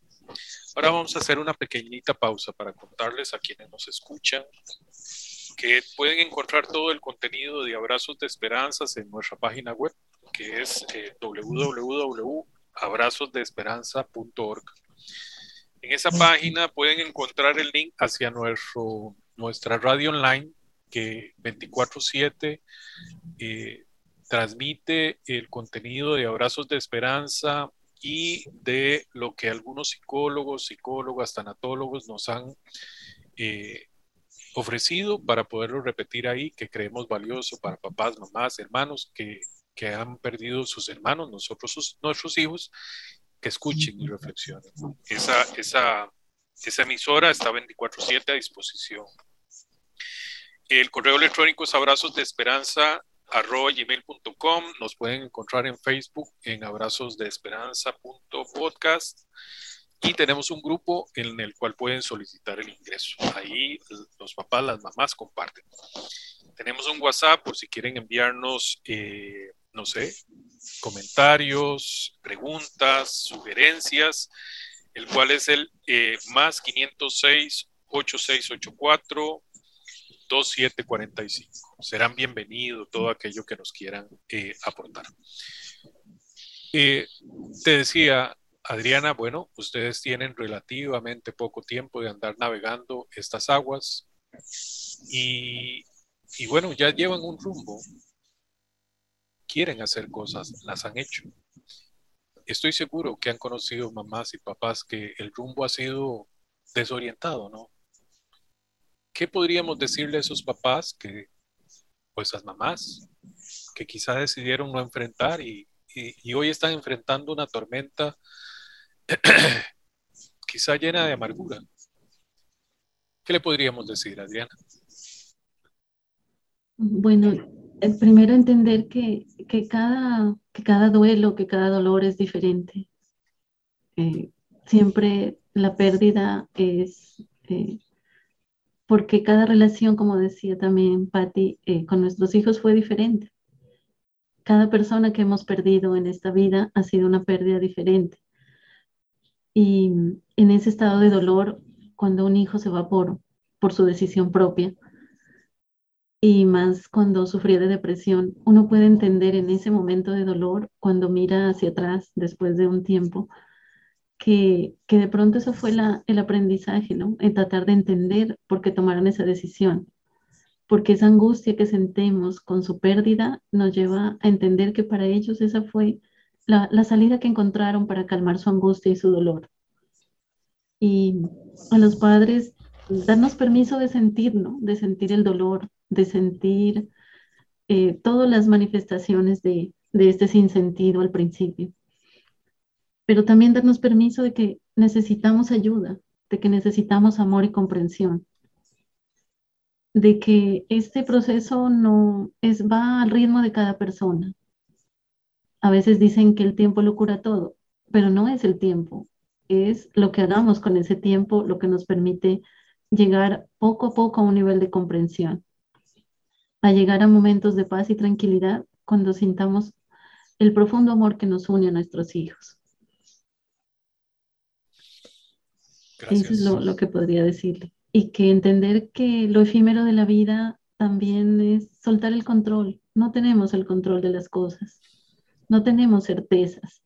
Ahora vamos a hacer una pequeñita pausa para contarles a quienes nos escuchan que pueden encontrar todo el contenido de Abrazos de Esperanzas en nuestra página web, que es eh, www.abrazosdeesperanza.org. En esa página pueden encontrar el link hacia nuestro, nuestra radio online que 24/7 eh, transmite el contenido de Abrazos de Esperanza y de lo que algunos psicólogos, psicólogas, tanatólogos nos han eh, ofrecido para poderlo repetir ahí, que creemos valioso para papás, mamás, hermanos que, que han perdido sus hermanos, nosotros, nuestros hijos, que escuchen y reflexionen. Esa, esa, esa emisora está 24/7 a disposición el correo electrónico es abrazos de esperanza gmail.com. Nos pueden encontrar en Facebook en abrazos de esperanza.podcast y tenemos un grupo en el cual pueden solicitar el ingreso. Ahí los papás, las mamás comparten. Tenemos un WhatsApp por si quieren enviarnos, eh, no sé, comentarios, preguntas, sugerencias, el cual es el eh, más 506 8684 2745. Serán bienvenidos todo aquello que nos quieran eh, aportar. Eh, te decía, Adriana, bueno, ustedes tienen relativamente poco tiempo de andar navegando estas aguas y, y bueno, ya llevan un rumbo. Quieren hacer cosas, las han hecho. Estoy seguro que han conocido mamás y papás que el rumbo ha sido desorientado, ¿no? ¿qué podríamos decirle a esos papás que, pues esas mamás, que quizá decidieron no enfrentar y, hoy están enfrentando una tormenta quizá llena de amargura? ¿Qué le podríamos decir, Adriana? Bueno, primero entender que, cada, que cada duelo, que cada dolor es diferente. Eh, siempre la pérdida es eh, porque cada relación, como decía también Patti, eh, con nuestros hijos fue diferente. Cada persona que hemos perdido en esta vida ha sido una pérdida diferente. Y en ese estado de dolor, cuando un hijo se va por, por su decisión propia, y más cuando sufría de depresión, uno puede entender en ese momento de dolor, cuando mira hacia atrás después de un tiempo, que, de pronto eso fue el aprendizaje, ¿no? En tratar de entender por qué tomaron esa decisión. Porque esa angustia que sentimos con su pérdida nos lleva a entender que para ellos esa fue la, salida que encontraron para calmar su angustia y su dolor. Y a los padres, darnos permiso de sentir, ¿no? De sentir el dolor, de sentir eh, todas las manifestaciones de, de este sinsentido al principio pero también darnos permiso de que necesitamos ayuda, de que necesitamos amor y comprensión, de que este proceso no es va al ritmo de cada persona. A veces dicen que el tiempo lo cura todo, pero no es el tiempo, es lo que hagamos con ese tiempo lo que nos permite llegar poco a poco a un nivel de comprensión, a llegar a momentos de paz y tranquilidad cuando sintamos el profundo amor que nos une a nuestros hijos. Eso es lo, que podría decirle. Y que entender que lo efímero de la vida también es soltar el control. No tenemos el control de las cosas. No tenemos certezas.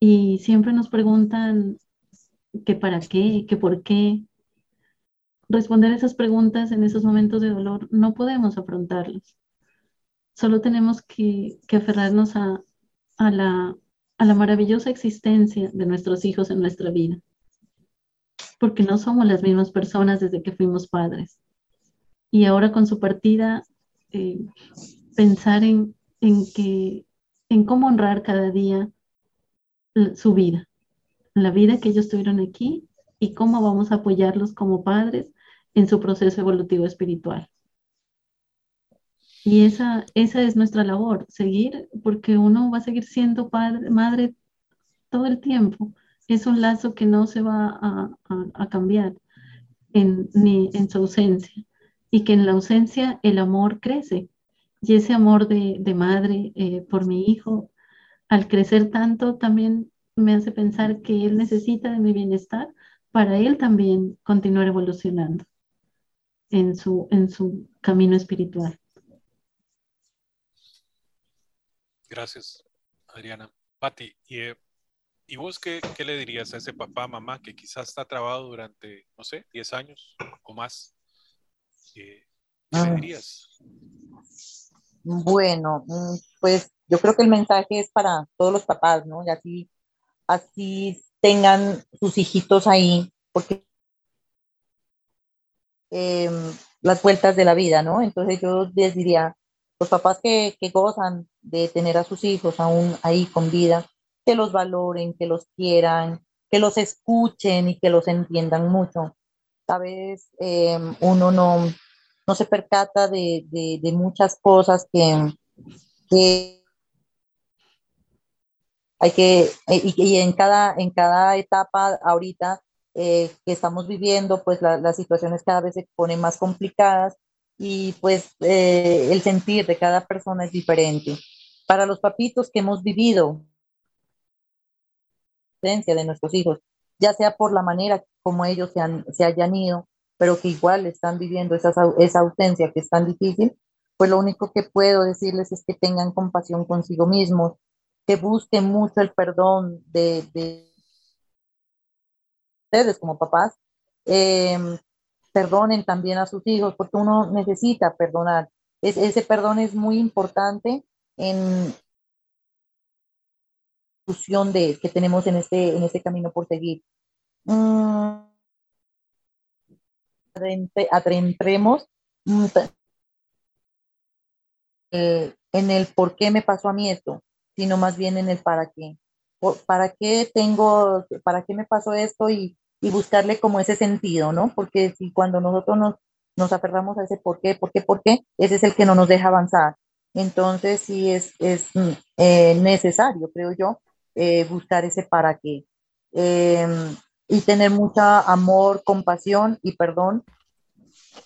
Y siempre nos preguntan que para qué, que por qué. Responder esas preguntas en esos momentos de dolor no podemos afrontarlos. Solo tenemos que, aferrarnos a, a, la, a la maravillosa existencia de nuestros hijos en nuestra vida, porque no somos las mismas personas desde que fuimos padres. Y ahora con su partida, eh, pensar en, en, que, en cómo honrar cada día su vida, la vida que ellos tuvieron aquí y cómo vamos a apoyarlos como padres en su proceso evolutivo espiritual. Y esa, esa es nuestra labor, seguir, porque uno va a seguir siendo padre, madre todo el tiempo. Es un lazo que no se va a, cambiar en, ni en su ausencia. Y que en la ausencia el amor crece. Y ese amor de, madre eh, por mi hijo, al crecer tanto, también me hace pensar que él necesita de mi bienestar para él también continuar evolucionando en su, en su camino espiritual. Gracias, Adriana. Pati, ¿y, eh, ¿y vos qué, qué, le dirías a ese papá, mamá, que quizás está trabado durante, no sé, 10 años o más? ¿Qué, le ah. dirías? Bueno, mm, pues yo creo que el mensaje es para todos los papás, ¿no? Y así, así tengan sus hijitos ahí, porque eh, las vueltas de la vida, ¿no? Entonces yo les diría, los papás que, gozan de tener a sus hijos aún ahí con vida, que los valoren, que los quieran, que los escuchen y que los entiendan mucho. A veces em, uno no, no se percata de, de, muchas cosas que, hay que, y, y, en, cada, en cada etapa ahorita eh, que estamos viviendo, pues las situaciones cada vez se ponen más complicadas y pues eh, el sentir de cada persona es diferente. Para los papitos que hemos vivido de nuestros hijos, ya sea por la manera como ellos se, han, se hayan ido, pero que igual están viviendo esa, esa ausencia que es tan difícil, pues lo único que puedo decirles es que tengan compasión consigo mismos, que busquen mucho el perdón de, de ustedes como papás, eh, perdonen también a sus hijos, porque uno necesita perdonar. ese perdón es muy importante en la de que tenemos en este, en este camino por seguir. Mm, adentremos mm, eh, en el por qué me pasó a mí esto, sino más bien en el para qué. ¿Para qué tengo, para qué me pasó esto y y buscarle como ese sentido, ¿no? Porque si cuando nosotros nos, nos aferramos a ese por qué, por qué, por qué, ese es el que no nos deja avanzar. Entonces sí es, es mm, eh, necesario, creo yo, eh, buscar ese para qué. Em, y tener mucho amor, compasión y perdón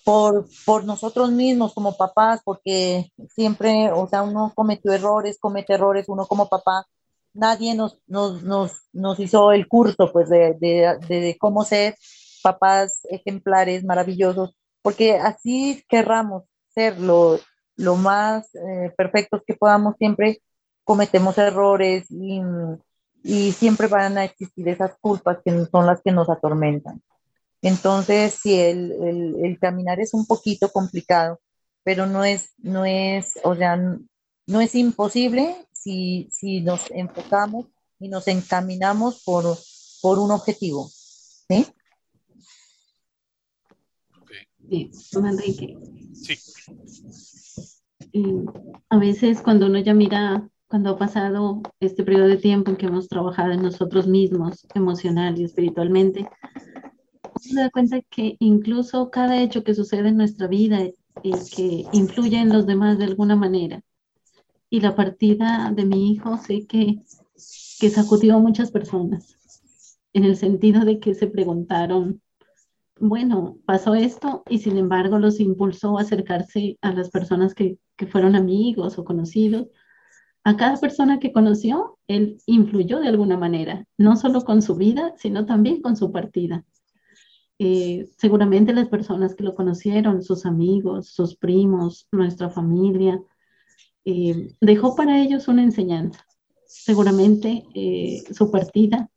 por, por nosotros mismos como papás, porque siempre, o sea, uno cometió errores, comete errores, uno como papá nadie nos, nos, nos, nos hizo el curso pues de, de, de, cómo ser papás ejemplares maravillosos, porque así querramos ser lo, más eh, perfectos que podamos, siempre cometemos errores y, y, siempre van a existir esas culpas que son las que nos atormentan. Entonces, si el, el, el, caminar es un poquito complicado, pero no es, no es, o sea, no es imposible si, si nos enfocamos y nos encaminamos por, por un objetivo. ¿Sí? Sí, Enrique. Sí. a veces cuando uno ya mira, cuando ha pasado este periodo de tiempo en que hemos trabajado en nosotros mismos, emocional y espiritualmente, se da cuenta que incluso cada hecho que sucede en nuestra vida que influye en los demás de alguna manera, y la partida de mi hijo sé que, que sacudió a muchas personas, en el sentido de que se preguntaron, bueno, pasó esto y sin embargo los impulsó a acercarse a las personas que, que fueron amigos o conocidos. A cada persona que conoció, él influyó de alguna manera, no solo con su vida, sino también con su partida. Eh, seguramente las personas que lo conocieron, sus amigos, sus primos, nuestra familia, eh, dejó para ellos una enseñanza. Seguramente eh, su partida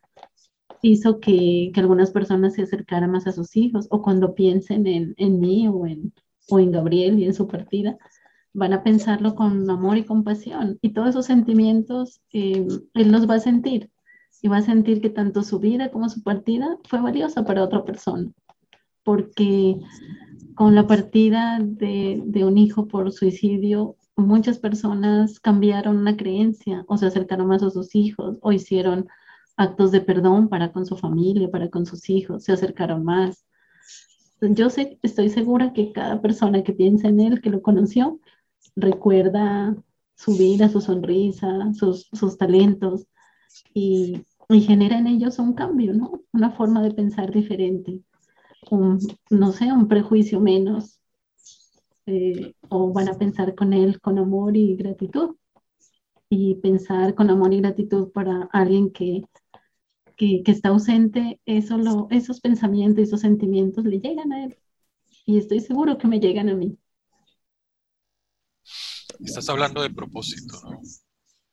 hizo que, algunas personas se acercaran más a sus hijos o cuando piensen en, mí o en Gabriel y en su partida, van a pensarlo con amor y compasión. Y todos esos sentimientos eh, él los va a sentir. Y va a sentir que tanto su vida como su partida fue valiosa para otra persona. Porque con la partida de, de un hijo por suicidio, muchas personas cambiaron una creencia o se acercaron más a sus hijos o hicieron actos de perdón para con su familia, para con sus hijos, se acercaron más. Yo sé, estoy segura que cada persona que piensa en él, que lo conoció, recuerda su vida, su sonrisa, sus, sus talentos y, y, genera en ellos un cambio, ¿no? Una forma de pensar diferente, un, no sé, un prejuicio menos, eh, o van a pensar con él con amor y gratitud. Y pensar con amor y gratitud para alguien que, que, que está ausente, eso lo, esos pensamientos, esos sentimientos le llegan a él. Y estoy seguro que me llegan a mí. Estás hablando de propósito, ¿no?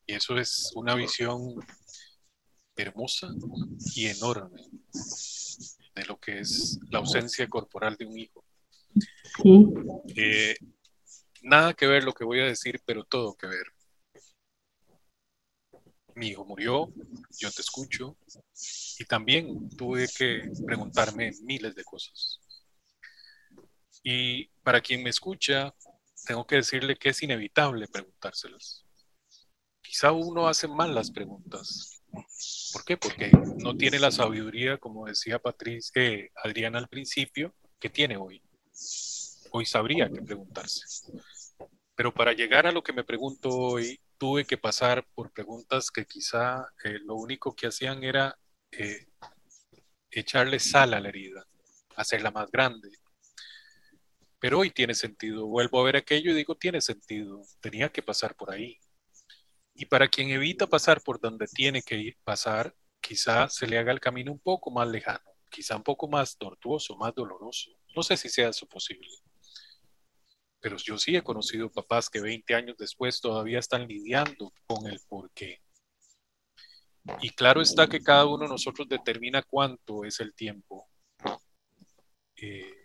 Y eso es una visión hermosa y enorme de lo que es la ausencia corporal de un hijo. Sí. Eh, nada que ver lo que voy a decir, pero todo que ver. Mi hijo murió, yo te escucho, y también tuve que preguntarme miles de cosas. Y para quien me escucha, tengo que decirle que es inevitable preguntárselas. Quizá uno hace mal las preguntas. ¿Por qué? Porque no tiene la sabiduría, como decía Patricia, eh, Adriana al principio, que tiene hoy. Hoy sabría qué preguntarse. Pero para llegar a lo que me pregunto hoy, tuve que pasar por preguntas que quizá eh, lo único que hacían era eh, echarle sal a la herida, hacerla más grande, pero hoy tiene sentido. Vuelvo a ver aquello y digo, tiene sentido. Tenía que pasar por ahí. Y para quien evita pasar por donde tiene que pasar, quizá se le haga el camino un poco más lejano, quizá un poco más tortuoso, más doloroso. No sé si sea eso posible. Pero yo sí he conocido papás que 20 años después todavía están lidiando con el por qué. Y claro está que cada uno de nosotros determina cuánto es el tiempo. Eh,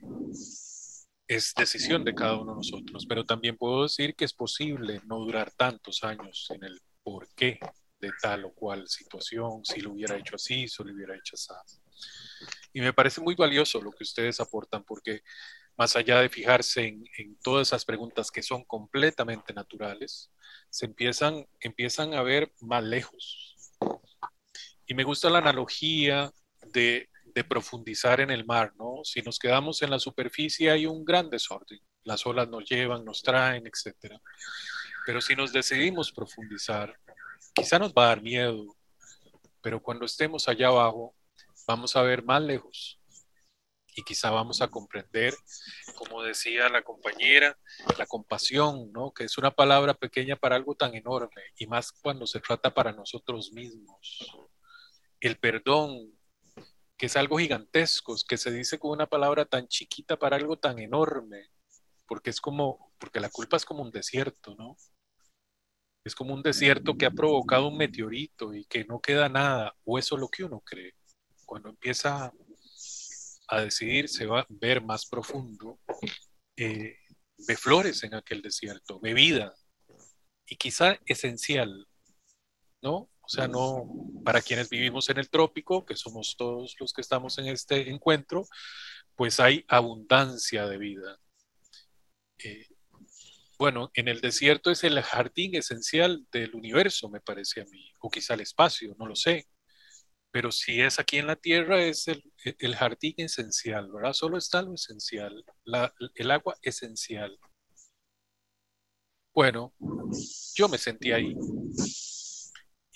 es decisión de cada uno de nosotros, pero también puedo decir que es posible no durar tantos años en el por qué de tal o cual situación, si lo hubiera hecho así, si lo hubiera hecho así. Y me parece muy valioso lo que ustedes aportan, porque más allá de fijarse en, en todas esas preguntas que son completamente naturales, se empiezan, empiezan a ver más lejos. Y me gusta la analogía de de profundizar en el mar, ¿no? Si nos quedamos en la superficie hay un gran desorden, las olas nos llevan, nos traen, etc. Pero si nos decidimos profundizar, quizá nos va a dar miedo, pero cuando estemos allá abajo, vamos a ver más lejos y quizá vamos a comprender, como decía la compañera, la compasión, ¿no? Que es una palabra pequeña para algo tan enorme y más cuando se trata para nosotros mismos. El perdón, que es algo gigantesco, que se dice con una palabra tan chiquita para algo tan enorme, porque es como, porque la culpa es como un desierto, ¿no? Es como un desierto que ha provocado un meteorito y que no queda nada, o eso es lo que uno cree. Cuando empieza a decidir, se va a ver más profundo, eh, ve flores en aquel desierto, ve vida, y quizá esencial, ¿no? O sea, no, para quienes vivimos en el trópico, que somos todos los que estamos en este encuentro, pues hay abundancia de vida. Eh, bueno, en el desierto es el jardín esencial del universo, me parece a mí, o quizá el espacio, no lo sé. Pero si es aquí en la Tierra, es el, el jardín esencial, ¿verdad? Solo está lo esencial, el agua esencial. Bueno, yo me sentí ahí.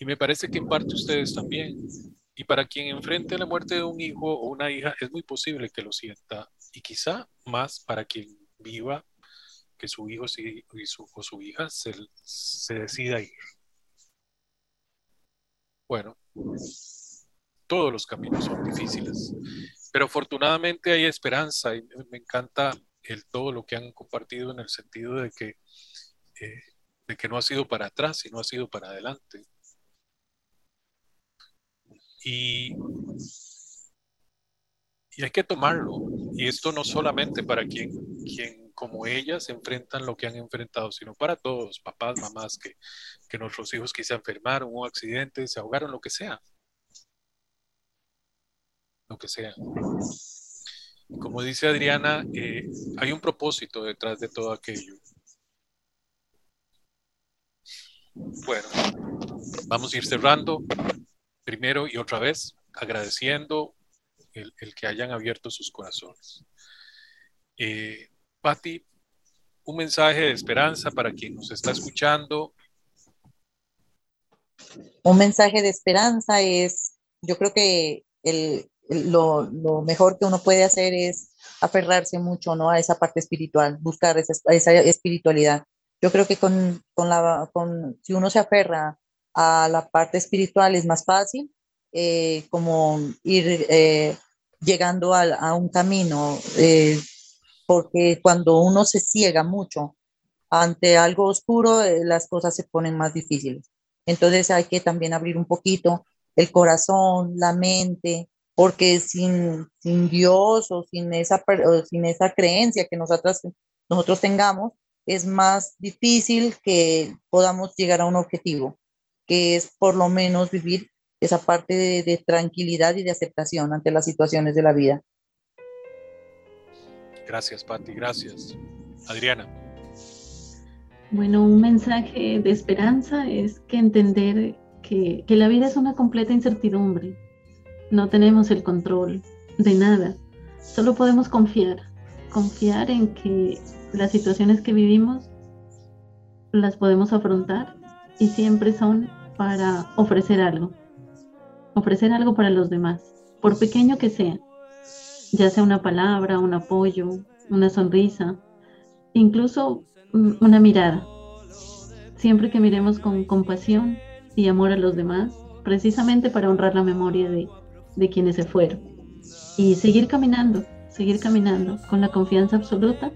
Y me parece que en parte ustedes también. Y para quien enfrente la muerte de un hijo o una hija, es muy posible que lo sienta. Y quizá más para quien viva que su hijo o su hija se, se decida ir. Bueno, todos los caminos son difíciles, pero afortunadamente hay esperanza y me encanta el, todo lo que han compartido en el sentido de que, eh, no ha sido para atrás, sino ha sido para adelante. Y, y hay que tomarlo. Y esto no solamente para quien, quien como ellas enfrentan lo que han enfrentado, sino para todos, papás, mamás, que, que nuestros hijos quizá enfermaron, un accidente, se ahogaron, lo que sea. Lo que sea. Como dice Adriana, eh, hay un propósito detrás de todo aquello. Bueno, vamos a ir cerrando primero y otra vez agradeciendo el, que hayan abierto sus corazones. Eh, Patti, un mensaje de esperanza para quien nos está escuchando. Un mensaje de esperanza es, yo creo que el, lo, lo, mejor que uno puede hacer es aferrarse mucho ¿no? a esa parte espiritual, buscar esa, esa espiritualidad. Yo creo que con, con la, con, si uno se aferra a la parte espiritual es más fácil, eh, como ir eh, llegando a, un camino, eh, porque cuando uno se ciega mucho ante algo oscuro, las cosas se ponen más difíciles. Entonces hay que también abrir un poquito el corazón, la mente, porque sin, sin Dios o sin esa, sin esa creencia que nosotros tengamos, es más difícil que podamos llegar a un objetivo, que es por lo menos vivir esa parte de, de tranquilidad y de aceptación ante las situaciones de la vida. Gracias, Patti, gracias. Adriana. Bueno, un mensaje de esperanza es que entender que, que la vida es una completa incertidumbre, no tenemos el control de nada. Solo podemos confiar, confiar en que las situaciones que vivimos las podemos afrontar y siempre son para ofrecer algo, ofrecer algo para los demás, por pequeño que sea, ya sea una palabra, un apoyo, una sonrisa, incluso una mirada. Siempre que miremos con compasión y amor a los demás, precisamente para honrar la memoria de, de quienes se fueron. Y seguir caminando, seguir caminando con la confianza absoluta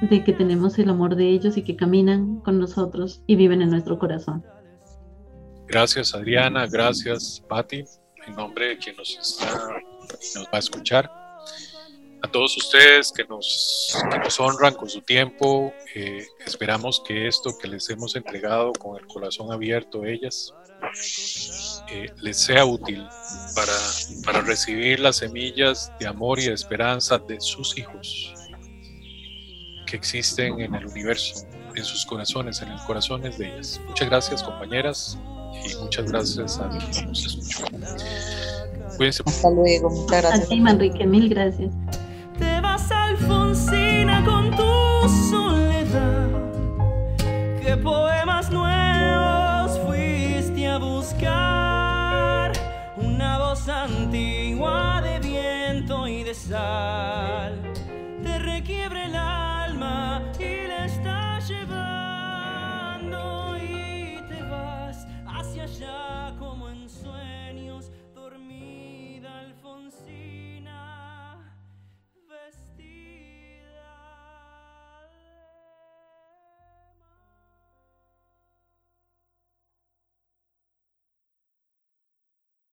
de que tenemos el amor de ellos y que caminan con nosotros y viven en nuestro corazón. Gracias Adriana, gracias Patti, en nombre de quien nos, está, nos va a escuchar. A todos ustedes que nos, que nos honran con su tiempo, eh, esperamos que esto que les hemos entregado con el corazón abierto, ellas, eh, les sea útil para, para recibir las semillas de amor y de esperanza de sus hijos que existen en el universo, en sus corazones, en el corazones de ellas. Muchas gracias compañeras y muchas gracias a quien nos escuchó. Cuídense. Hasta luego, muchas gracias. A ti, Manrique, mil gracias. Te vas Alfonsina con tu soledad. ¿Qué poemas nuevos fuiste a buscar? Una voz antigua de viento y de sal